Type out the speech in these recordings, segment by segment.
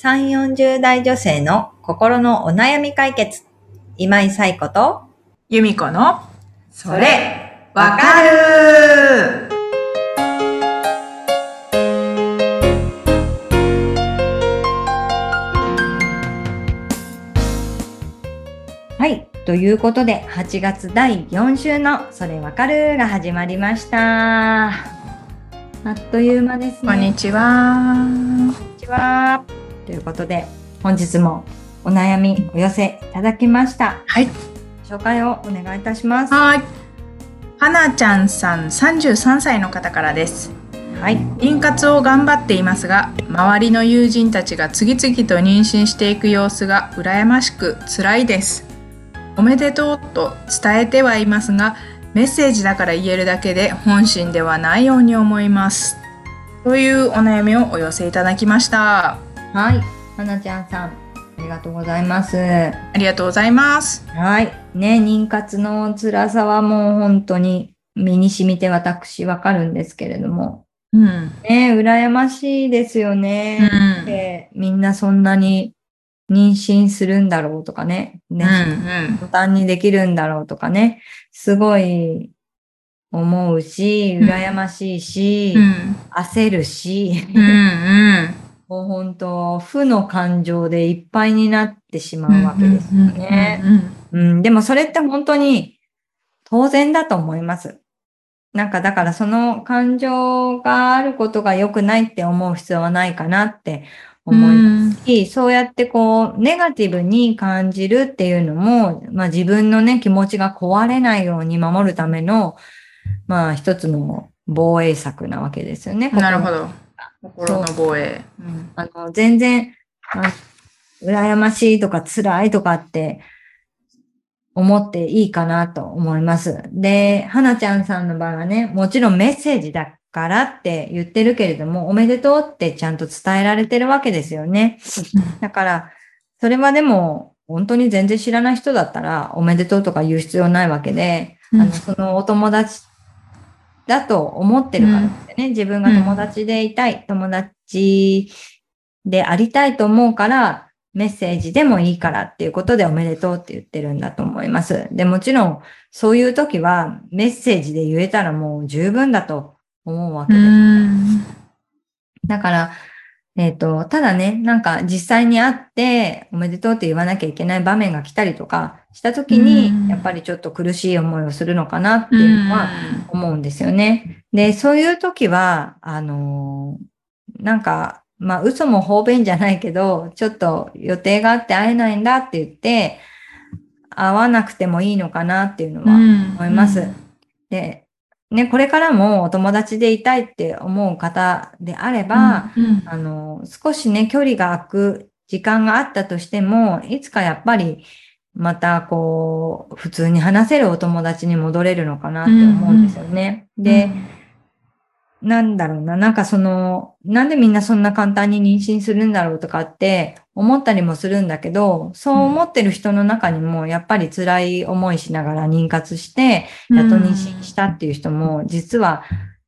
3、40代女性の心のお悩み解決。今井彩子と、由美子の、それ、わかるはい。ということで、8月第4週のそれわかるが始まりました。あっという間ですね。こんにちは。こんにちは。ということで、本日もお悩みお寄せいただきました。はい。紹介をお願いいたします。はい。はなちゃんさん33歳の方からです。はい。妊活を頑張っていますが、周りの友人たちが次々と妊娠していく様子が羨ましく辛いです。おめでとうと伝えてはいますが、メッセージだから言えるだけで本心ではないように思います。というお悩みをお寄せいただきました。はい。はなちゃんさん、ありがとうございます。ありがとうございます。はい。ね、妊活の辛さはもう本当に身に染みて私わかるんですけれども。うん。ね、羨ましいですよね。うんでみんなそんなに妊娠するんだろうとかね。ね、うん簡単にできるんだろうとかね。すごい思うし、うん羨ましいし、うん。焦るし、うん。うん。もう本当、負の感情でいっぱいになってしまうわけですよね。うん。うん、でもそれって本当に当然だと思います。なんかだからその感情があることが良くないって思う必要はないかなって思いますし、そうやってこうネガティブに感じるっていうのも、まあ自分のね気持ちが壊れないように守るための、まあ一つの防衛策なわけですよね。なるほど。心の防衛。あの、全然、あ羨ましいとか辛いとかって思っていいかなと思います。で、はなちゃんさんの場合はね、もちろんメッセージだからって言ってるけれども、おめでとうってちゃんと伝えられてるわけですよね。だから、それはでも、本当に全然知らない人だったら、おめでとうとか言う必要ないわけで、あの、そのお友達だと思ってるからですね。自分が友達でいたい、友達でありたいと思うから、メッセージでもいいからっていうことでおめでとうって言ってるんだと思います。で、もちろん、そういう時はメッセージで言えたらもう十分だと思うわけうです。ん。だから、えっ、と、ただね、なんか実際に会っておめでとうって言わなきゃいけない場面が来たりとかした時うんに、やっぱりちょっと苦しい思いをするのかなっていうのは思うんですよね。で、そういう時は、あのーなんか、まあ、嘘も方便じゃないけど、ちょっと予定があって会えないんだって言って、会わなくてもいいのかなっていうのは思います。で、ね、これからもお友達でいたいって思う方であれば、うんあの、少しね、距離が空く時間があったとしても、いつかやっぱり、またこう、普通に話せるお友達に戻れるのかなって思うんですよね。で、なんだろうな、なんかその、なんでみんなそんな簡単に妊娠するんだろうとかって思ったりもするんだけど、そう思ってる人の中にもやっぱり辛い思いしながら妊活して、やっと妊娠したっていう人も、実は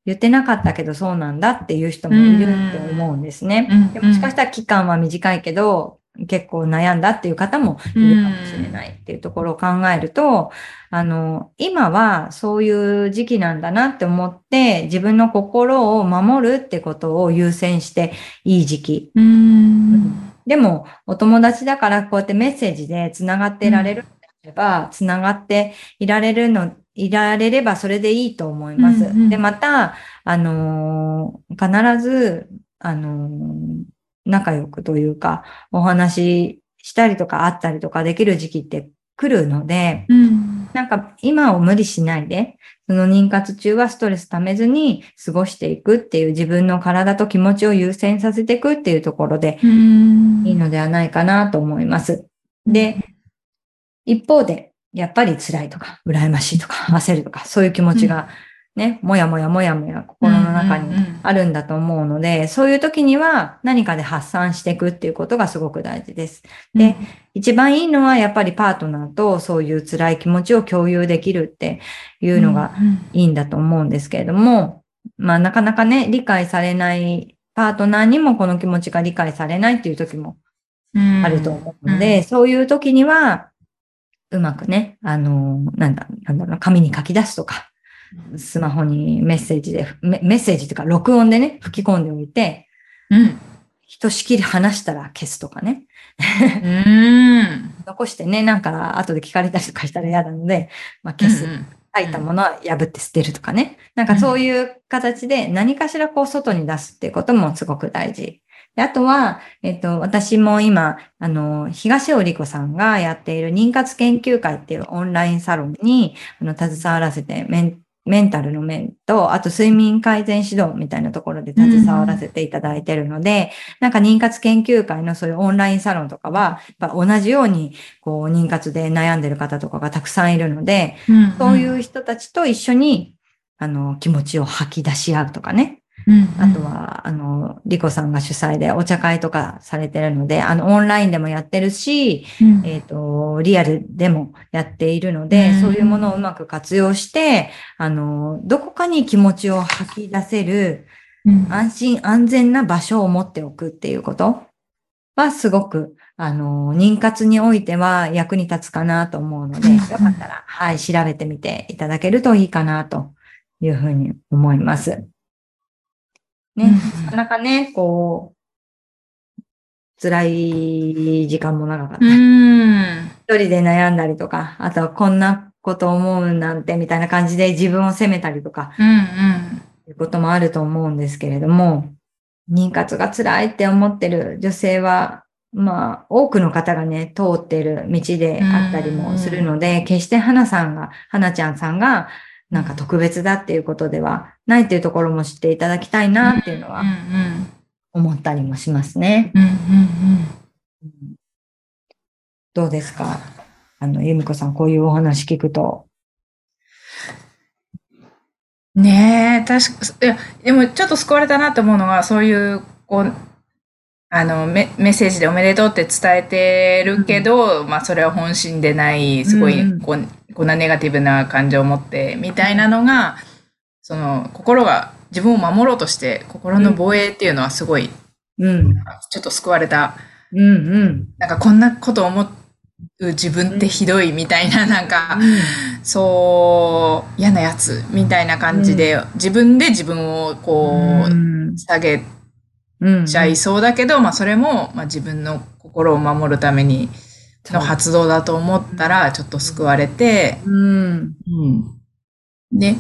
言ってなかったけどそうなんだっていう人もいるって思うんですね。うん。でもしかしたら期間は短いけど、結構悩んだっていう方もいるかもしれないっていうところを考えると、あの、今はそういう時期なんだなって思って、自分の心を守るってことを優先していい時期。うん。でも、お友達だからこうやってメッセージで繋がっていられるのであれば、繋がっていられるの、いられればそれでいいと思います。うんうんで、また、あのー必ず、あのー仲良くというか、お話ししたりとか会ったりとかできる時期って来るので、うん。なんか今を無理しないで、その妊活中はストレス溜めずに過ごしていくっていう自分の体と気持ちを優先させていくっていうところでうん。いいのではないかなと思います。で、一方で、やっぱり辛いとか、羨ましいとか、焦るとか、そういう気持ちがね、もやもやもやもや心の中にあるんだと思うので、そういう時には何かで発散していくっていうことがすごく大事です。で、一番いいのはやっぱりパートナーとそういう辛い気持ちを共有できるっていうのがいいんだと思うんですけれども、まあなかなかね、理解されないパートナーにもこの気持ちが理解されないっていう時もうん。あると思うので、そういう時には、うまくね、あの、なんだ、なんだろうな、紙に書き出すとか、スマホにメッセージで、メメッセージというか録音でね、吹き込んでおいて、うん。ひとしきり話したら消すとかね。うん。残してね、なんか後で聞かれたりとかしたら嫌なので、まあ、消す。うん書いたものは破って捨てるとかね。なんかそういう形で何かしらこう外に出すっていうこともすごく大事。であとは、えっと、私も今、あの、東尾理子さんがやっている妊活研究会っていうオンラインサロンに、あの、携わらせて、メンメンタルの面と、あと睡眠改善指導みたいなところで携わらせていただいているので、なんか妊活研究会のそういうオンラインサロンとかは、やっぱ同じように、こう、妊活で悩んでる方とかがたくさんいるので、うんそういう人たちと一緒に、あの、気持ちを吐き出し合うとかね。うんあとは、あの、リコさんが主催でお茶会とかされてるので、あの、オンラインでもやってるし、うん。えっ、と、リアルでもやっているので、うん。そういうものをうまく活用して、あの、どこかに気持ちを吐き出せる、うん。安心安全な場所を持っておくっていうことはすごく、あの、妊活においては役に立つかなと思うので、うん。よかったら、はい、調べてみていただけるといいかなというふうに思います。ね、うん。なかなかね、こう、辛い時間も長かった。一人で悩んだりとか、あとはこんなこと思うなんてみたいな感じで自分を責めたりとか、うんいうこともあると思うんですけれども、妊活が辛いって思ってる女性は、まあ、多くの方がね、通っている道であったりもするので、決して花さんが、花ちゃんさんが、なんか特別だっていうことではないっていうところも知っていただきたいなっていうのは思ったりもしますね。どうですか？あの、由美子さん、こういうお話聞くと。ねえ、確か、いや、でもちょっと救われたなと思うのが、そういう、こう、あのメ、メッセージでおめでとうって伝えてるけど、まあそれは本心でない、すごい、うんうんこう、こんなネガティブな感情を持って、みたいなのが、その、心が自分を守ろうとして、心の防衛っていうのはすごい、うん。ちょっと救われた。うんうん。なんかこんなこと思う自分ってひどいみたいな、なんか、そう、嫌なやつみたいな感じで、自分で自分をこう、ん下げうんちゃいそうだけど、まあそれも、まあ自分の心を守るためにの発動だと思ったら、ちょっと救われて、うん。で、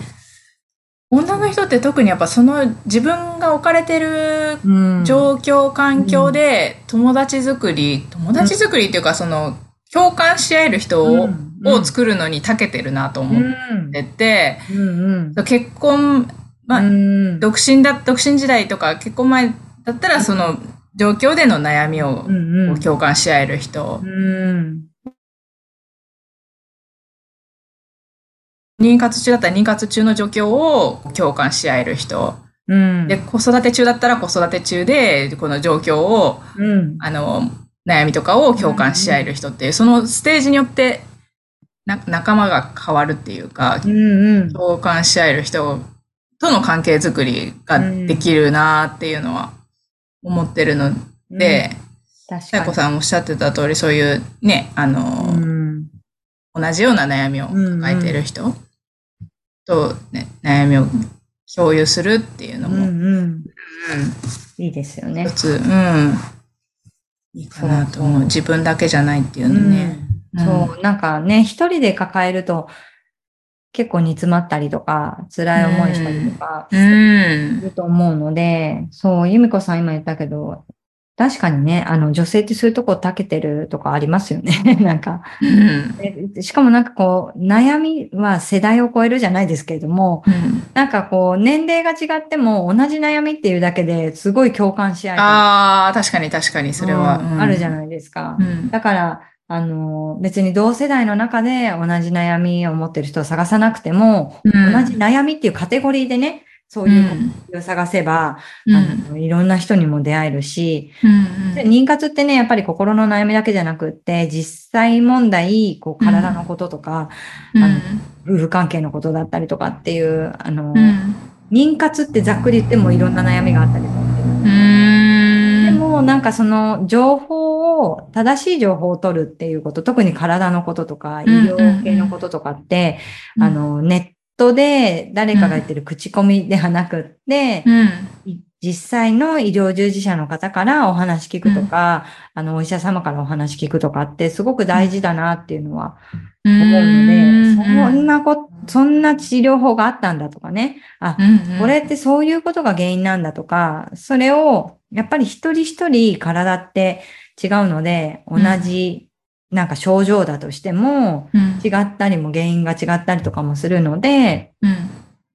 女の人って特にやっぱその自分が置かれてるうん。状況、環境で友達作り、友達作りっていうかその共感し合える人を,、うん。を作るのに長けてるなと思ってて、うん。うん。結婚、まあ、うん。独身だ、独身時代とか結婚前だったらその状況での悩みを共感し合える人、うん。妊活中だったら妊活中の状況を共感し合える人、うん。で、子育て中だったら子育て中でこの状況をうん。あの、悩みとかを共感し合える人っていう、そのステージによってな仲間が変わるっていうか、うんうん。共感し合える人との関係づくりができるなっていうのは思ってるので、確さやこさんおっしゃってた通り、そういうね、あの、うん。同じような悩みを抱えている人と、ね、悩みを共有するっていうのうんも、うん。いいですよね一。つ、うん、いいかなと思う。自分だけじゃないっていうのね。うんそう、なんかね、一人で抱えると結構煮詰まったりとか、辛い思いしたりとかすると思うので、そう、由美子さん今言ったけど、確かにね、あの、女性ってそういうとこ長けてるとかありますよね。なんか、うんでしかもなんかこう、悩みは世代を超えるじゃないですけれども、うんなんかこう、年齢が違っても同じ悩みっていうだけですごい共感し合えああ、確かに確かに、それは。うんあるじゃい。ないですか。うんだから、あの、別に同世代の中で同じ悩みを持ってる人を探さなくても、うん。同じ悩みっていうカテゴリーでね、そういうを探せば、うん。あのいろんな人にも出会えるし、うんで妊活ってね、やっぱり心の悩みだけじゃなくって、実際問題、こう体のこととか、うん。あの夫婦関係のことだったりとかっていう、あの、うん。妊活ってざっくり言ってもいろんな悩みがあったりするんう。ーん。でもなんかその情報を、正しい情報を取るっていうこと、特に体のこととか医療系のこととかって、うんあの、ネットで誰かが言ってる口コミではなくって、うん。い実際の医療従事者の方からお話聞くとか、あの、お医者様からお話聞くとかってすごく大事だなっていうのは思うので、そんなこ、そんな治療法があったんだとかね。あ、うんうんこれってそういうことが原因なんだとか、それを、やっぱり一人一人体って違うので、同じなんか症状だとしても、うん違ったりも原因が違ったりとかもするので、うん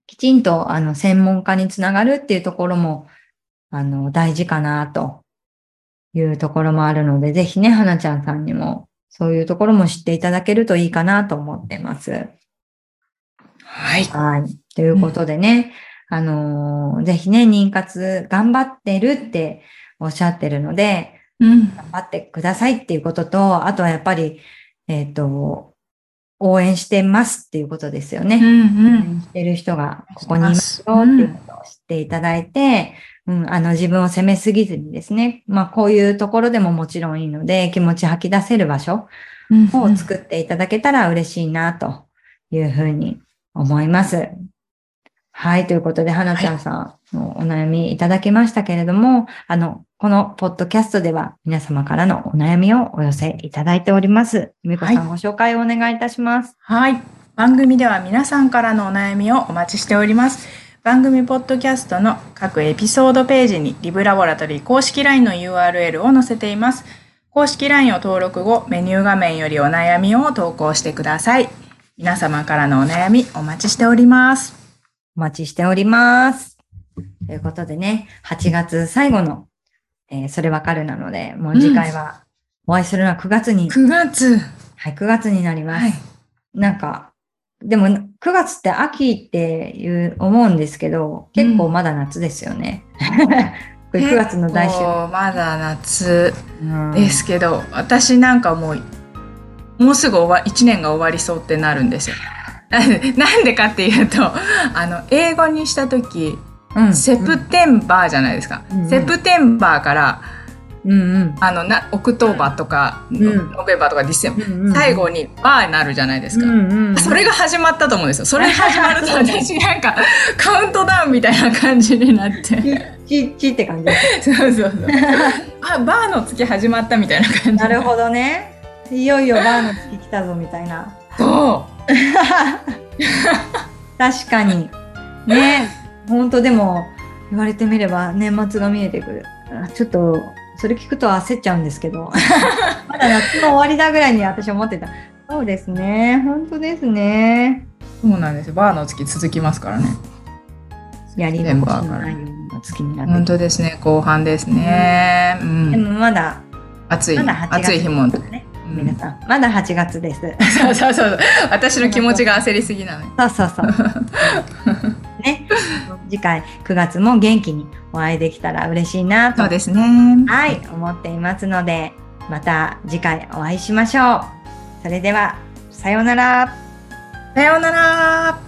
きちんとあの専門家につながるっていうところも、あの、大事かなというところもあるので、ぜひね、花ちゃんさんにもそういうところも知っていただけるといいかなと思ってます。はい。はい。ということでね、あのーぜひね、妊活頑張ってるっておっしゃってるので、うん。頑張ってくださいっていうことと、あとはやっぱり、えっ、と、応援してますっていうことですよね。うんう応ん。援してる人がここにいますよっていうことを知っていただいて、うん、あの自分を責めすぎずにですね、まあこういうところでももちろんいいので、気持ち吐き出せる場所うんを作っていただけたら嬉しいなというふうに思います。はい。ということで、花ちゃんさんのお悩みいただきましたけれども、あの、このポッドキャストでは皆様からのお悩みをお寄せいただいております。ゆみこさん、はいご紹介をお願いいたします。はい。番組では皆さんからのお悩みをお待ちしております。番組ポッドキャストの各エピソードページにリブラボラトリー公式 LINE の URL を載せています。公式 LINE を登録後、メニュー画面よりお悩みを投稿してください。皆様からのお悩みお待ちしております。お待ちしております。ということでね、8月最後の、えーそれわかるなので、もう次回はお会いするのは9月に、9月。はい、9月になります。はい。なんか、でも9月って秋っていう思うんですけど、結構まだ夏ですよね。これ9月の来週。まだ夏うんですけど、私なんかもうもうすぐ終わ1年が終わりそうってなるんですよ。なんでかっていうとあの英語にした時、うん September じゃないですか、うんうん September からうんうんあのな October とか、ん November とか December、うんうん最後にバーになるじゃないですか。うんうんそれが始まったと思うんですよ。それが始まると私なんか カウントダウンみたいな感じになって。ち、ちって感じ。そうそうそう。あ、バーの月始まったみたいな感じ。なるほどね。いよいよバーの月来たぞみたいな。ど。確かに。ね本当でも言われてみれば年末が見えてくる。あちょっとそれ聞くと焦っちゃうんですけど。まだ夏の終わりだぐらいに私思ってた。そうですね。本当ですね。そうなんですよ。バーの月続きますからね。やり残しのないような月になって本る当ですね。後半ですね。うでん。もまだ、暑い。まだ8月暑い日も。皆さん、まだ8月です。そうそうそう。私の気持ちが焦りすぎなのよ。そうそうそう。ね。次回9月も元気にお会いできたら嬉しいなとそうですね。はい、思っていますので、また次回お会いしましょう。それでは、さようなら。さようなら。